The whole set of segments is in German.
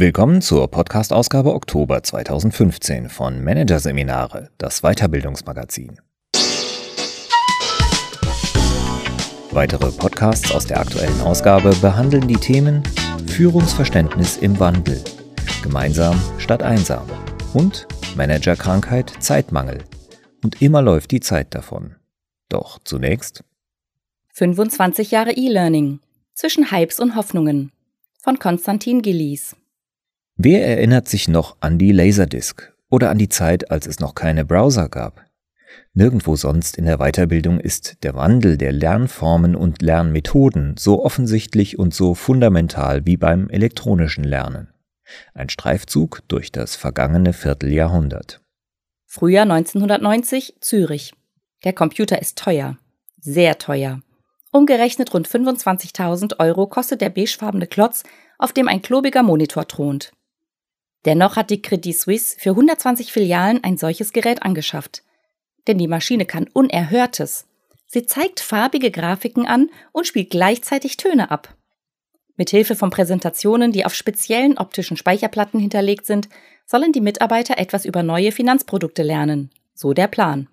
Willkommen zur Podcast-Ausgabe Oktober 2015 von Managerseminare, das Weiterbildungsmagazin. Weitere Podcasts aus der aktuellen Ausgabe behandeln die Themen Führungsverständnis im Wandel, gemeinsam statt einsam und Managerkrankheit, Zeitmangel. Und immer läuft die Zeit davon. Doch zunächst 25 Jahre E-Learning zwischen Hypes und Hoffnungen von Konstantin Gillies. Wer erinnert sich noch an die Laserdisc oder an die Zeit, als es noch keine Browser gab? Nirgendwo sonst in der Weiterbildung ist der Wandel der Lernformen und Lernmethoden so offensichtlich und so fundamental wie beim elektronischen Lernen. Ein Streifzug durch das vergangene Vierteljahrhundert. Frühjahr 1990 Zürich. Der Computer ist teuer. Sehr teuer. Umgerechnet rund 25.000 Euro kostet der beigefarbene Klotz, auf dem ein klobiger Monitor thront. Dennoch hat die Credit Suisse für 120 Filialen ein solches Gerät angeschafft. Denn die Maschine kann Unerhörtes. Sie zeigt farbige Grafiken an und spielt gleichzeitig Töne ab. Mithilfe von Präsentationen, die auf speziellen optischen Speicherplatten hinterlegt sind, sollen die Mitarbeiter etwas über neue Finanzprodukte lernen. So der Plan.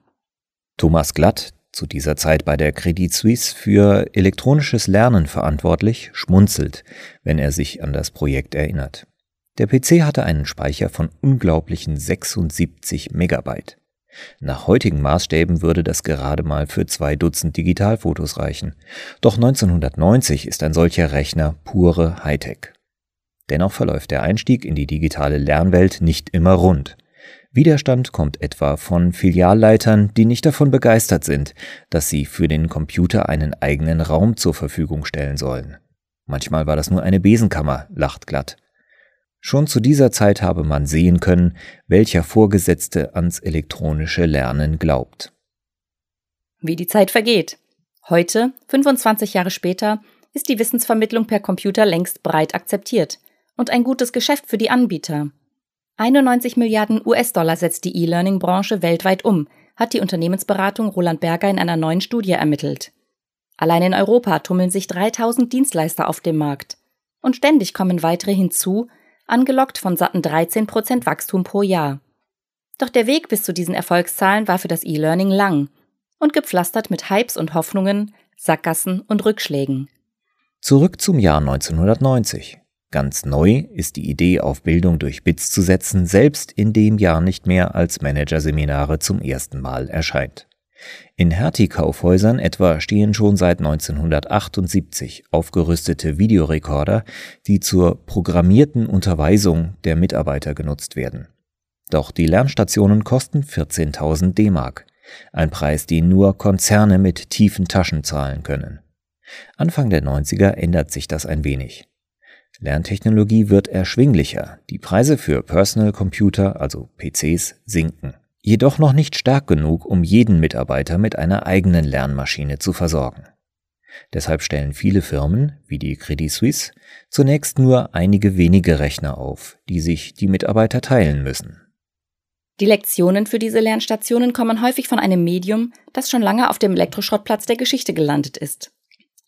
Thomas Glatt, zu dieser Zeit bei der Credit Suisse für elektronisches Lernen verantwortlich, schmunzelt, wenn er sich an das Projekt erinnert. Der PC hatte einen Speicher von unglaublichen 76 Megabyte. Nach heutigen Maßstäben würde das gerade mal für zwei Dutzend Digitalfotos reichen. Doch 1990 ist ein solcher Rechner pure Hightech. Dennoch verläuft der Einstieg in die digitale Lernwelt nicht immer rund. Widerstand kommt etwa von Filialleitern, die nicht davon begeistert sind, dass sie für den Computer einen eigenen Raum zur Verfügung stellen sollen. Manchmal war das nur eine Besenkammer, lacht glatt. Schon zu dieser Zeit habe man sehen können, welcher Vorgesetzte ans elektronische Lernen glaubt. Wie die Zeit vergeht. Heute, 25 Jahre später, ist die Wissensvermittlung per Computer längst breit akzeptiert und ein gutes Geschäft für die Anbieter. 91 Milliarden US-Dollar setzt die E-Learning-Branche weltweit um, hat die Unternehmensberatung Roland Berger in einer neuen Studie ermittelt. Allein in Europa tummeln sich 3000 Dienstleister auf dem Markt. Und ständig kommen weitere hinzu, angelockt von satten 13 Prozent Wachstum pro Jahr. Doch der Weg bis zu diesen Erfolgszahlen war für das E-Learning lang und gepflastert mit Hypes und Hoffnungen, Sackgassen und Rückschlägen. Zurück zum Jahr 1990. Ganz neu ist die Idee, auf Bildung durch Bits zu setzen, selbst in dem Jahr nicht mehr als Managerseminare zum ersten Mal erscheint. In Hertie-Kaufhäusern etwa stehen schon seit 1978 aufgerüstete Videorekorder, die zur programmierten Unterweisung der Mitarbeiter genutzt werden. Doch die Lernstationen kosten 14.000 D-Mark, ein Preis, den nur Konzerne mit tiefen Taschen zahlen können. Anfang der 90er ändert sich das ein wenig. Lerntechnologie wird erschwinglicher, die Preise für Personal Computer, also PCs, sinken jedoch noch nicht stark genug, um jeden Mitarbeiter mit einer eigenen Lernmaschine zu versorgen. Deshalb stellen viele Firmen, wie die Credit Suisse, zunächst nur einige wenige Rechner auf, die sich die Mitarbeiter teilen müssen. Die Lektionen für diese Lernstationen kommen häufig von einem Medium, das schon lange auf dem Elektroschrottplatz der Geschichte gelandet ist.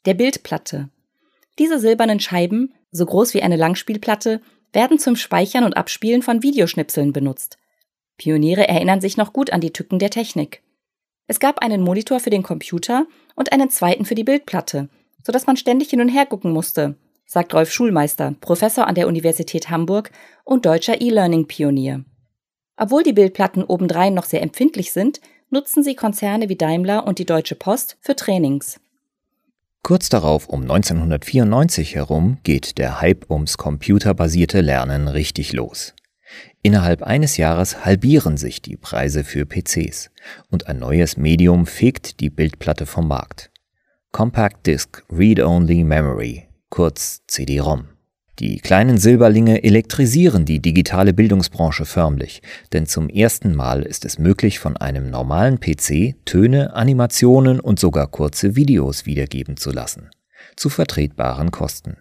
Der Bildplatte. Diese silbernen Scheiben, so groß wie eine Langspielplatte, werden zum Speichern und Abspielen von Videoschnipseln benutzt, Pioniere erinnern sich noch gut an die Tücken der Technik. Es gab einen Monitor für den Computer und einen zweiten für die Bildplatte, sodass man ständig hin und her gucken musste, sagt Rolf Schulmeister, Professor an der Universität Hamburg und deutscher E-Learning-Pionier. Obwohl die Bildplatten obendrein noch sehr empfindlich sind, nutzen sie Konzerne wie Daimler und die Deutsche Post für Trainings. Kurz darauf, um 1994 herum, geht der Hype ums computerbasierte Lernen richtig los. Innerhalb eines Jahres halbieren sich die Preise für PCs und ein neues Medium fegt die Bildplatte vom Markt. Compact Disc Read-Only Memory, kurz CD-ROM. Die kleinen Silberlinge elektrisieren die digitale Bildungsbranche förmlich, denn zum ersten Mal ist es möglich, von einem normalen PC Töne, Animationen und sogar kurze Videos wiedergeben zu lassen. Zu vertretbaren Kosten.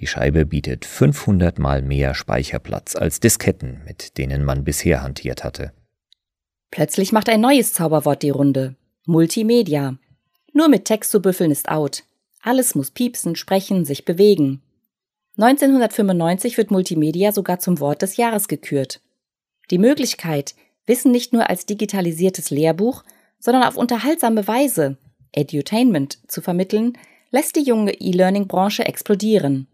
Die Scheibe bietet 500 mal mehr Speicherplatz als Disketten, mit denen man bisher hantiert hatte. Plötzlich macht ein neues Zauberwort die Runde. Multimedia. Nur mit Text zu büffeln ist out. Alles muss piepsen, sprechen, sich bewegen. 1995 wird Multimedia sogar zum Wort des Jahres gekürt. Die Möglichkeit, Wissen nicht nur als digitalisiertes Lehrbuch, sondern auf unterhaltsame Weise, Edutainment, zu vermitteln, lässt die junge E-Learning-Branche explodieren.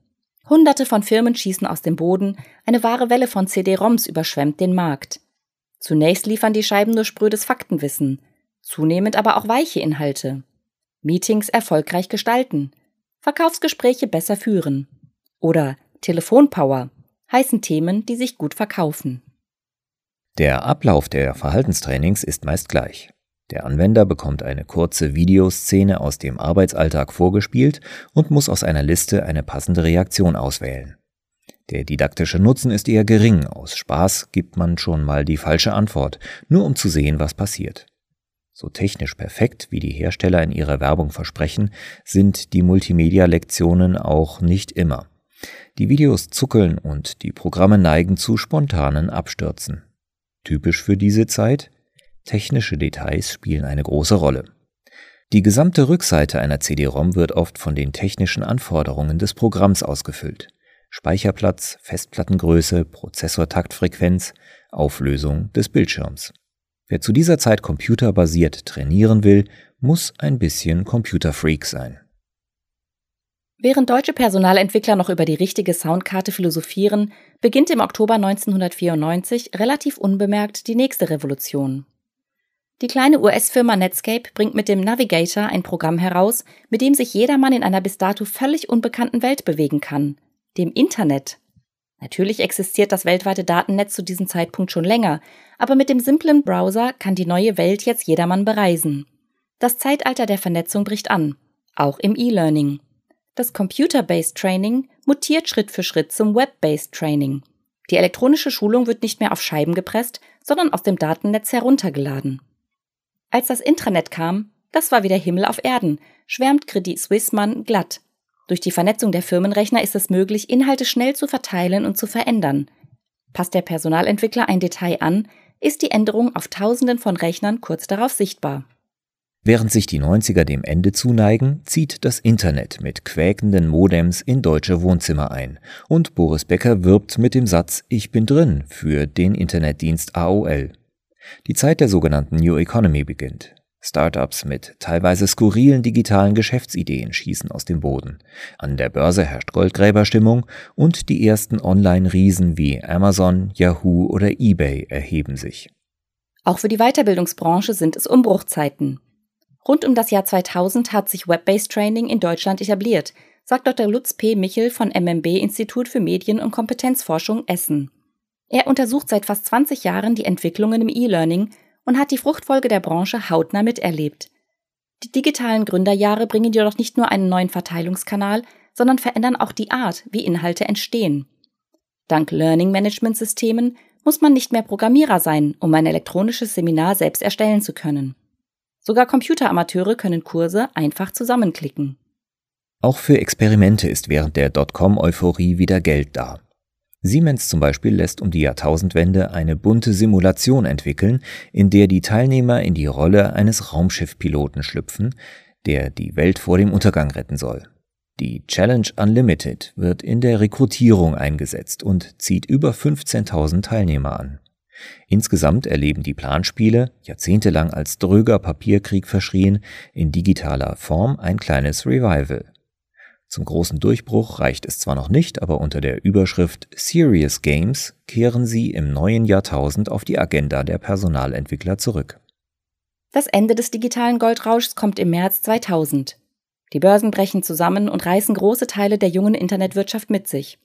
Hunderte von Firmen schießen aus dem Boden, eine wahre Welle von CD-ROMs überschwemmt den Markt. Zunächst liefern die Scheiben nur sprödes Faktenwissen, zunehmend aber auch weiche Inhalte. Meetings erfolgreich gestalten, Verkaufsgespräche besser führen oder Telefonpower heißen Themen, die sich gut verkaufen. Der Ablauf der Verhaltenstrainings ist meist gleich. Der Anwender bekommt eine kurze Videoszene aus dem Arbeitsalltag vorgespielt und muss aus einer Liste eine passende Reaktion auswählen. Der didaktische Nutzen ist eher gering, aus Spaß gibt man schon mal die falsche Antwort, nur um zu sehen, was passiert. So technisch perfekt, wie die Hersteller in ihrer Werbung versprechen, sind die Multimedia-Lektionen auch nicht immer. Die Videos zuckeln und die Programme neigen zu spontanen Abstürzen. Typisch für diese Zeit? Technische Details spielen eine große Rolle. Die gesamte Rückseite einer CD-ROM wird oft von den technischen Anforderungen des Programms ausgefüllt. Speicherplatz, Festplattengröße, Prozessortaktfrequenz, Auflösung des Bildschirms. Wer zu dieser Zeit computerbasiert trainieren will, muss ein bisschen Computerfreak sein. Während deutsche Personalentwickler noch über die richtige Soundkarte philosophieren, beginnt im Oktober 1994 relativ unbemerkt die nächste Revolution. Die kleine US-Firma Netscape bringt mit dem Navigator ein Programm heraus, mit dem sich jedermann in einer bis dato völlig unbekannten Welt bewegen kann, dem Internet. Natürlich existiert das weltweite Datennetz zu diesem Zeitpunkt schon länger, aber mit dem simplen Browser kann die neue Welt jetzt jedermann bereisen. Das Zeitalter der Vernetzung bricht an, auch im E-Learning. Das Computer-Based Training mutiert Schritt für Schritt zum Web-Based Training. Die elektronische Schulung wird nicht mehr auf Scheiben gepresst, sondern aus dem Datennetz heruntergeladen. Als das Intranet kam, das war wieder Himmel auf Erden, schwärmt Credit Swissmann glatt. Durch die Vernetzung der Firmenrechner ist es möglich, Inhalte schnell zu verteilen und zu verändern. Passt der Personalentwickler ein Detail an, ist die Änderung auf Tausenden von Rechnern kurz darauf sichtbar. Während sich die 90er dem Ende zuneigen, zieht das Internet mit quäkenden Modems in deutsche Wohnzimmer ein und Boris Becker wirbt mit dem Satz Ich bin drin für den Internetdienst AOL. Die Zeit der sogenannten New Economy beginnt. Startups mit teilweise skurrilen digitalen Geschäftsideen schießen aus dem Boden. An der Börse herrscht Goldgräberstimmung und die ersten Online-Riesen wie Amazon, Yahoo oder eBay erheben sich. Auch für die Weiterbildungsbranche sind es Umbruchzeiten. Rund um das Jahr 2000 hat sich Web-Based Training in Deutschland etabliert, sagt Dr. Lutz P. Michel von MMB Institut für Medien- und Kompetenzforschung Essen. Er untersucht seit fast 20 Jahren die Entwicklungen im E-Learning und hat die Fruchtfolge der Branche hautnah miterlebt. Die digitalen Gründerjahre bringen jedoch nicht nur einen neuen Verteilungskanal, sondern verändern auch die Art, wie Inhalte entstehen. Dank Learning Management Systemen muss man nicht mehr Programmierer sein, um ein elektronisches Seminar selbst erstellen zu können. Sogar Computeramateure können Kurse einfach zusammenklicken. Auch für Experimente ist während der Dotcom-Euphorie wieder Geld da. Siemens zum Beispiel lässt um die Jahrtausendwende eine bunte Simulation entwickeln, in der die Teilnehmer in die Rolle eines Raumschiffpiloten schlüpfen, der die Welt vor dem Untergang retten soll. Die Challenge Unlimited wird in der Rekrutierung eingesetzt und zieht über 15.000 Teilnehmer an. Insgesamt erleben die Planspiele, jahrzehntelang als dröger Papierkrieg verschrien, in digitaler Form ein kleines Revival. Zum großen Durchbruch reicht es zwar noch nicht, aber unter der Überschrift Serious Games kehren sie im neuen Jahrtausend auf die Agenda der Personalentwickler zurück. Das Ende des digitalen Goldrauschs kommt im März 2000. Die Börsen brechen zusammen und reißen große Teile der jungen Internetwirtschaft mit sich.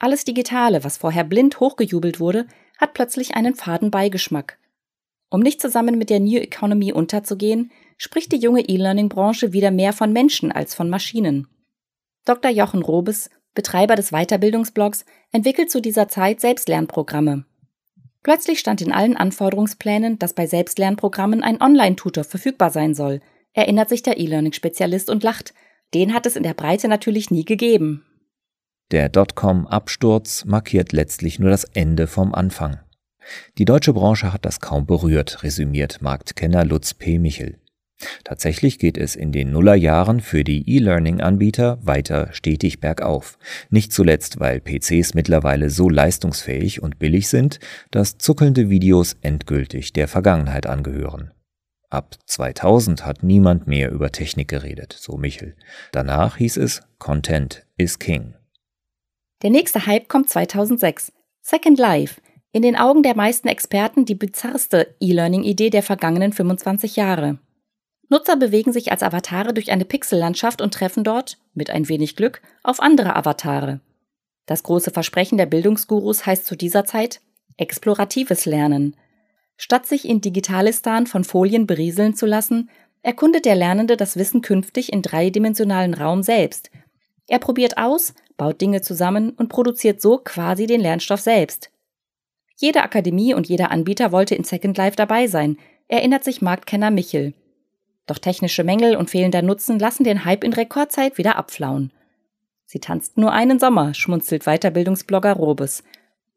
Alles Digitale, was vorher blind hochgejubelt wurde, hat plötzlich einen faden Beigeschmack. Um nicht zusammen mit der New Economy unterzugehen, spricht die junge E-Learning-Branche wieder mehr von Menschen als von Maschinen. Dr. Jochen Robes, Betreiber des Weiterbildungsblogs, entwickelt zu dieser Zeit Selbstlernprogramme. Plötzlich stand in allen Anforderungsplänen, dass bei Selbstlernprogrammen ein Online-Tutor verfügbar sein soll, erinnert sich der E-Learning-Spezialist und lacht. Den hat es in der Breite natürlich nie gegeben. Der Dotcom-Absturz markiert letztlich nur das Ende vom Anfang. Die deutsche Branche hat das kaum berührt, resümiert Marktkenner Lutz P. Michel. Tatsächlich geht es in den Nullerjahren für die E-Learning-Anbieter weiter stetig bergauf. Nicht zuletzt, weil PCs mittlerweile so leistungsfähig und billig sind, dass zuckelnde Videos endgültig der Vergangenheit angehören. Ab 2000 hat niemand mehr über Technik geredet, so Michel. Danach hieß es Content is King. Der nächste Hype kommt 2006. Second Life. In den Augen der meisten Experten die bizarrste E-Learning-Idee der vergangenen 25 Jahre. Nutzer bewegen sich als Avatare durch eine Pixellandschaft und treffen dort, mit ein wenig Glück, auf andere Avatare. Das große Versprechen der Bildungsgurus heißt zu dieser Zeit exploratives Lernen. Statt sich in Digitalistan von Folien berieseln zu lassen, erkundet der Lernende das Wissen künftig in dreidimensionalen Raum selbst. Er probiert aus, baut Dinge zusammen und produziert so quasi den Lernstoff selbst. Jede Akademie und jeder Anbieter wollte in Second Life dabei sein, erinnert sich Marktkenner Michel. Doch technische Mängel und fehlender Nutzen lassen den Hype in Rekordzeit wieder abflauen. Sie tanzt nur einen Sommer, schmunzelt Weiterbildungsblogger Robes.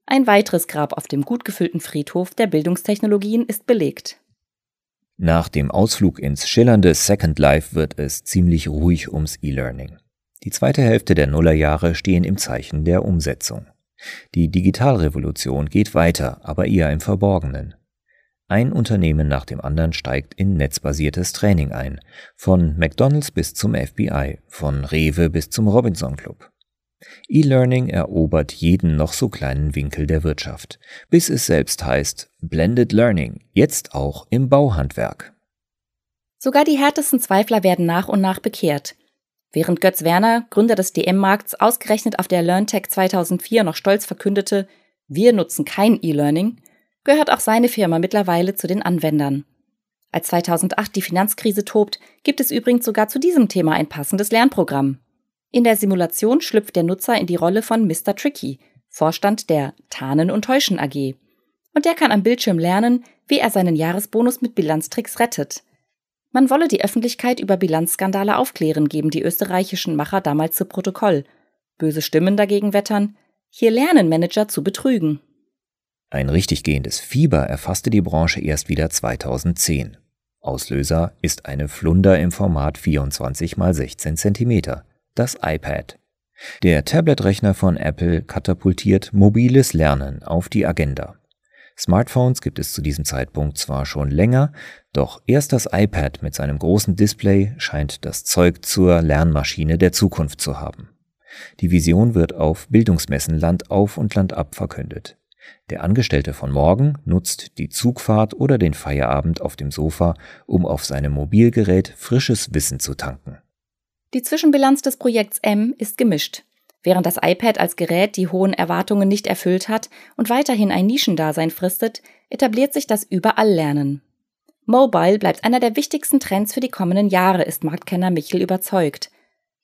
Ein weiteres Grab auf dem gut gefüllten Friedhof der Bildungstechnologien ist belegt. Nach dem Ausflug ins schillernde Second Life wird es ziemlich ruhig ums E-Learning. Die zweite Hälfte der Nullerjahre stehen im Zeichen der Umsetzung. Die Digitalrevolution geht weiter, aber eher im Verborgenen. Ein Unternehmen nach dem anderen steigt in netzbasiertes Training ein, von McDonald's bis zum FBI, von Rewe bis zum Robinson Club. E-Learning erobert jeden noch so kleinen Winkel der Wirtschaft, bis es selbst heißt Blended Learning, jetzt auch im Bauhandwerk. Sogar die härtesten Zweifler werden nach und nach bekehrt. Während Götz Werner, Gründer des DM-Markts, ausgerechnet auf der LearnTech 2004 noch stolz verkündete, wir nutzen kein E-Learning, gehört auch seine Firma mittlerweile zu den Anwendern. Als 2008 die Finanzkrise tobt, gibt es übrigens sogar zu diesem Thema ein passendes Lernprogramm. In der Simulation schlüpft der Nutzer in die Rolle von Mr. Tricky, Vorstand der Tarnen und Täuschen AG. Und der kann am Bildschirm lernen, wie er seinen Jahresbonus mit Bilanztricks rettet. Man wolle die Öffentlichkeit über Bilanzskandale aufklären, geben die österreichischen Macher damals zu Protokoll. Böse Stimmen dagegen wettern, hier lernen Manager zu betrügen. Ein richtig gehendes Fieber erfasste die Branche erst wieder 2010. Auslöser ist eine Flunder im Format 24 x 16 cm, das iPad. Der Tablet-Rechner von Apple katapultiert mobiles Lernen auf die Agenda. Smartphones gibt es zu diesem Zeitpunkt zwar schon länger, doch erst das iPad mit seinem großen Display scheint das Zeug zur Lernmaschine der Zukunft zu haben. Die Vision wird auf Bildungsmessen Land auf und Land ab verkündet. Der Angestellte von morgen nutzt die Zugfahrt oder den Feierabend auf dem Sofa, um auf seinem Mobilgerät frisches Wissen zu tanken. Die Zwischenbilanz des Projekts M ist gemischt. Während das iPad als Gerät die hohen Erwartungen nicht erfüllt hat und weiterhin ein Nischendasein fristet, etabliert sich das Überalllernen. Mobile bleibt einer der wichtigsten Trends für die kommenden Jahre, ist Marktkenner Michel überzeugt.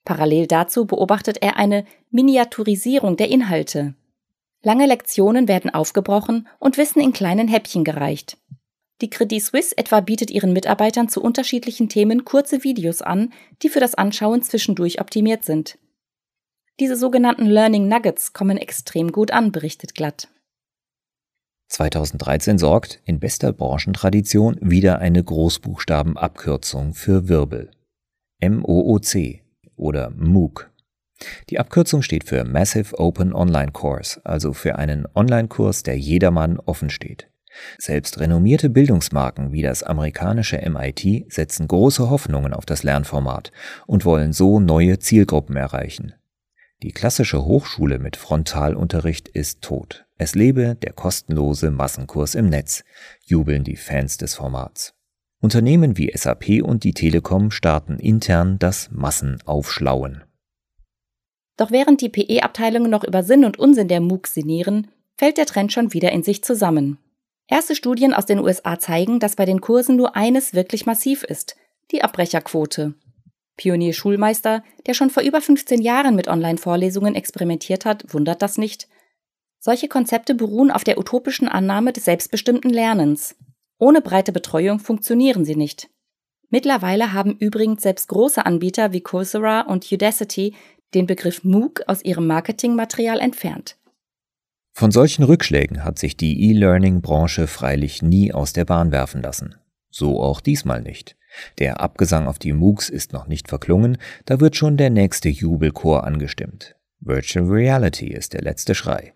Parallel dazu beobachtet er eine Miniaturisierung der Inhalte. Lange Lektionen werden aufgebrochen und Wissen in kleinen Häppchen gereicht. Die Credit Suisse etwa bietet ihren Mitarbeitern zu unterschiedlichen Themen kurze Videos an, die für das Anschauen zwischendurch optimiert sind. Diese sogenannten Learning Nuggets kommen extrem gut an, berichtet Glatt. 2013 sorgt in bester Branchentradition wieder eine Großbuchstabenabkürzung für Wirbel. MOOC oder MOOC die Abkürzung steht für Massive Open Online Course, also für einen Online-Kurs, der jedermann offen steht. Selbst renommierte Bildungsmarken wie das amerikanische MIT setzen große Hoffnungen auf das Lernformat und wollen so neue Zielgruppen erreichen. Die klassische Hochschule mit Frontalunterricht ist tot. Es lebe der kostenlose Massenkurs im Netz, jubeln die Fans des Formats. Unternehmen wie SAP und die Telekom starten intern das Massenaufschlauen. Doch während die PE-Abteilungen noch über Sinn und Unsinn der MOOC sinnieren, fällt der Trend schon wieder in sich zusammen. Erste Studien aus den USA zeigen, dass bei den Kursen nur eines wirklich massiv ist, die Abbrecherquote. Pionier Schulmeister, der schon vor über 15 Jahren mit Online-Vorlesungen experimentiert hat, wundert das nicht. Solche Konzepte beruhen auf der utopischen Annahme des selbstbestimmten Lernens. Ohne breite Betreuung funktionieren sie nicht. Mittlerweile haben übrigens selbst große Anbieter wie Coursera und Udacity den Begriff MOOC aus ihrem Marketingmaterial entfernt. Von solchen Rückschlägen hat sich die E-Learning-Branche freilich nie aus der Bahn werfen lassen. So auch diesmal nicht. Der Abgesang auf die MOOCs ist noch nicht verklungen, da wird schon der nächste Jubelchor angestimmt. Virtual Reality ist der letzte Schrei.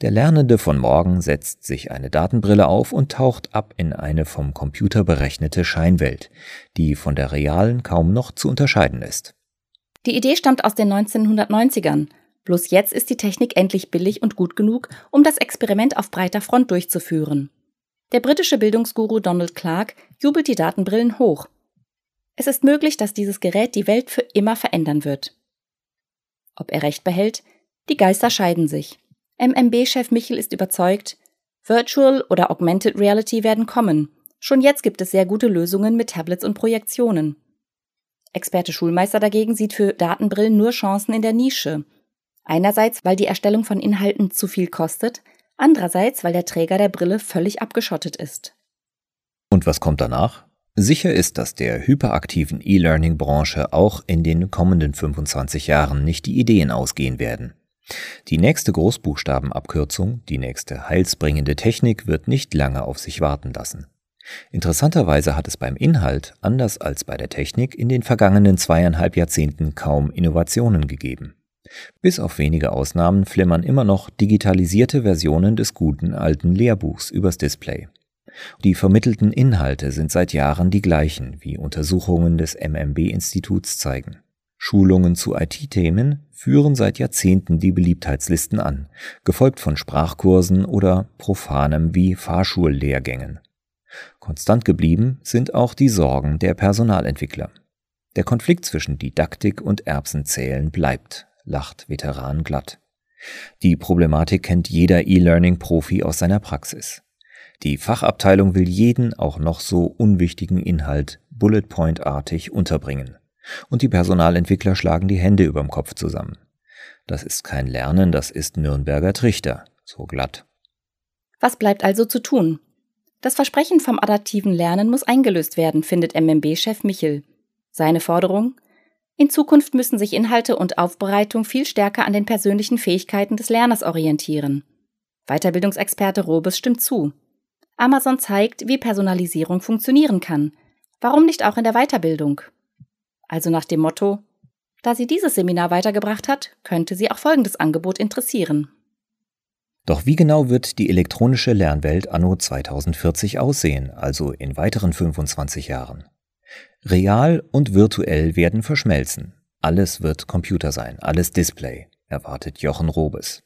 Der Lernende von morgen setzt sich eine Datenbrille auf und taucht ab in eine vom Computer berechnete Scheinwelt, die von der realen kaum noch zu unterscheiden ist. Die Idee stammt aus den 1990ern. Bloß jetzt ist die Technik endlich billig und gut genug, um das Experiment auf breiter Front durchzuführen. Der britische Bildungsguru Donald Clark jubelt die Datenbrillen hoch. Es ist möglich, dass dieses Gerät die Welt für immer verändern wird. Ob er recht behält? Die Geister scheiden sich. MMB-Chef Michel ist überzeugt, Virtual oder Augmented Reality werden kommen. Schon jetzt gibt es sehr gute Lösungen mit Tablets und Projektionen. Experte Schulmeister dagegen sieht für Datenbrillen nur Chancen in der Nische. Einerseits, weil die Erstellung von Inhalten zu viel kostet, andererseits, weil der Träger der Brille völlig abgeschottet ist. Und was kommt danach? Sicher ist, dass der hyperaktiven E-Learning-Branche auch in den kommenden 25 Jahren nicht die Ideen ausgehen werden. Die nächste Großbuchstabenabkürzung, die nächste heilsbringende Technik wird nicht lange auf sich warten lassen. Interessanterweise hat es beim Inhalt, anders als bei der Technik, in den vergangenen zweieinhalb Jahrzehnten kaum Innovationen gegeben. Bis auf wenige Ausnahmen flimmern immer noch digitalisierte Versionen des guten alten Lehrbuchs übers Display. Die vermittelten Inhalte sind seit Jahren die gleichen, wie Untersuchungen des MMB-Instituts zeigen. Schulungen zu IT-Themen führen seit Jahrzehnten die Beliebtheitslisten an, gefolgt von Sprachkursen oder profanem wie Fahrschullehrgängen. Konstant geblieben sind auch die Sorgen der Personalentwickler. Der Konflikt zwischen Didaktik und Erbsenzählen bleibt, lacht Veteran glatt. Die Problematik kennt jeder E-Learning-Profi aus seiner Praxis. Die Fachabteilung will jeden auch noch so unwichtigen Inhalt Bullet Point-artig unterbringen und die Personalentwickler schlagen die Hände überm Kopf zusammen. Das ist kein Lernen, das ist Nürnberger Trichter, so glatt. Was bleibt also zu tun? Das Versprechen vom adaptiven Lernen muss eingelöst werden, findet MMB-Chef Michel. Seine Forderung? In Zukunft müssen sich Inhalte und Aufbereitung viel stärker an den persönlichen Fähigkeiten des Lerners orientieren. Weiterbildungsexperte Robes stimmt zu. Amazon zeigt, wie Personalisierung funktionieren kann. Warum nicht auch in der Weiterbildung? Also nach dem Motto, da sie dieses Seminar weitergebracht hat, könnte sie auch folgendes Angebot interessieren. Doch wie genau wird die elektronische Lernwelt anno 2040 aussehen, also in weiteren 25 Jahren? Real und virtuell werden verschmelzen. Alles wird Computer sein, alles Display, erwartet Jochen Robes.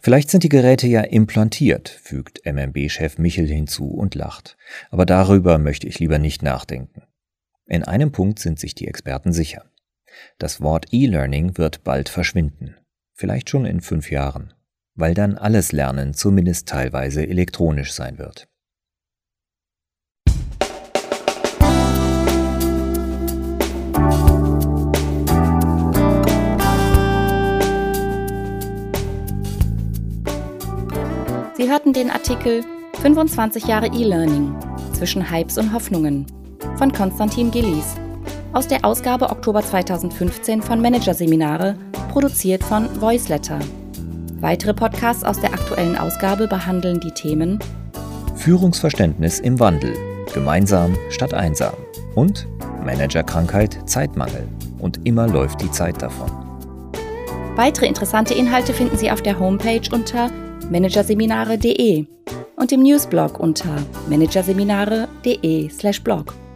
Vielleicht sind die Geräte ja implantiert, fügt MMB-Chef Michel hinzu und lacht. Aber darüber möchte ich lieber nicht nachdenken. In einem Punkt sind sich die Experten sicher. Das Wort E-Learning wird bald verschwinden. Vielleicht schon in fünf Jahren. Weil dann alles Lernen zumindest teilweise elektronisch sein wird. Sie hörten den Artikel 25 Jahre E-Learning zwischen Hypes und Hoffnungen von Konstantin Gillies. Aus der Ausgabe Oktober 2015 von Managerseminare, produziert von Voiceletter. Weitere Podcasts aus der aktuellen Ausgabe behandeln die Themen Führungsverständnis im Wandel, gemeinsam statt einsam und Managerkrankheit, Zeitmangel und immer läuft die Zeit davon. Weitere interessante Inhalte finden Sie auf der Homepage unter managerseminare.de und im Newsblog unter managerseminare.de/blog.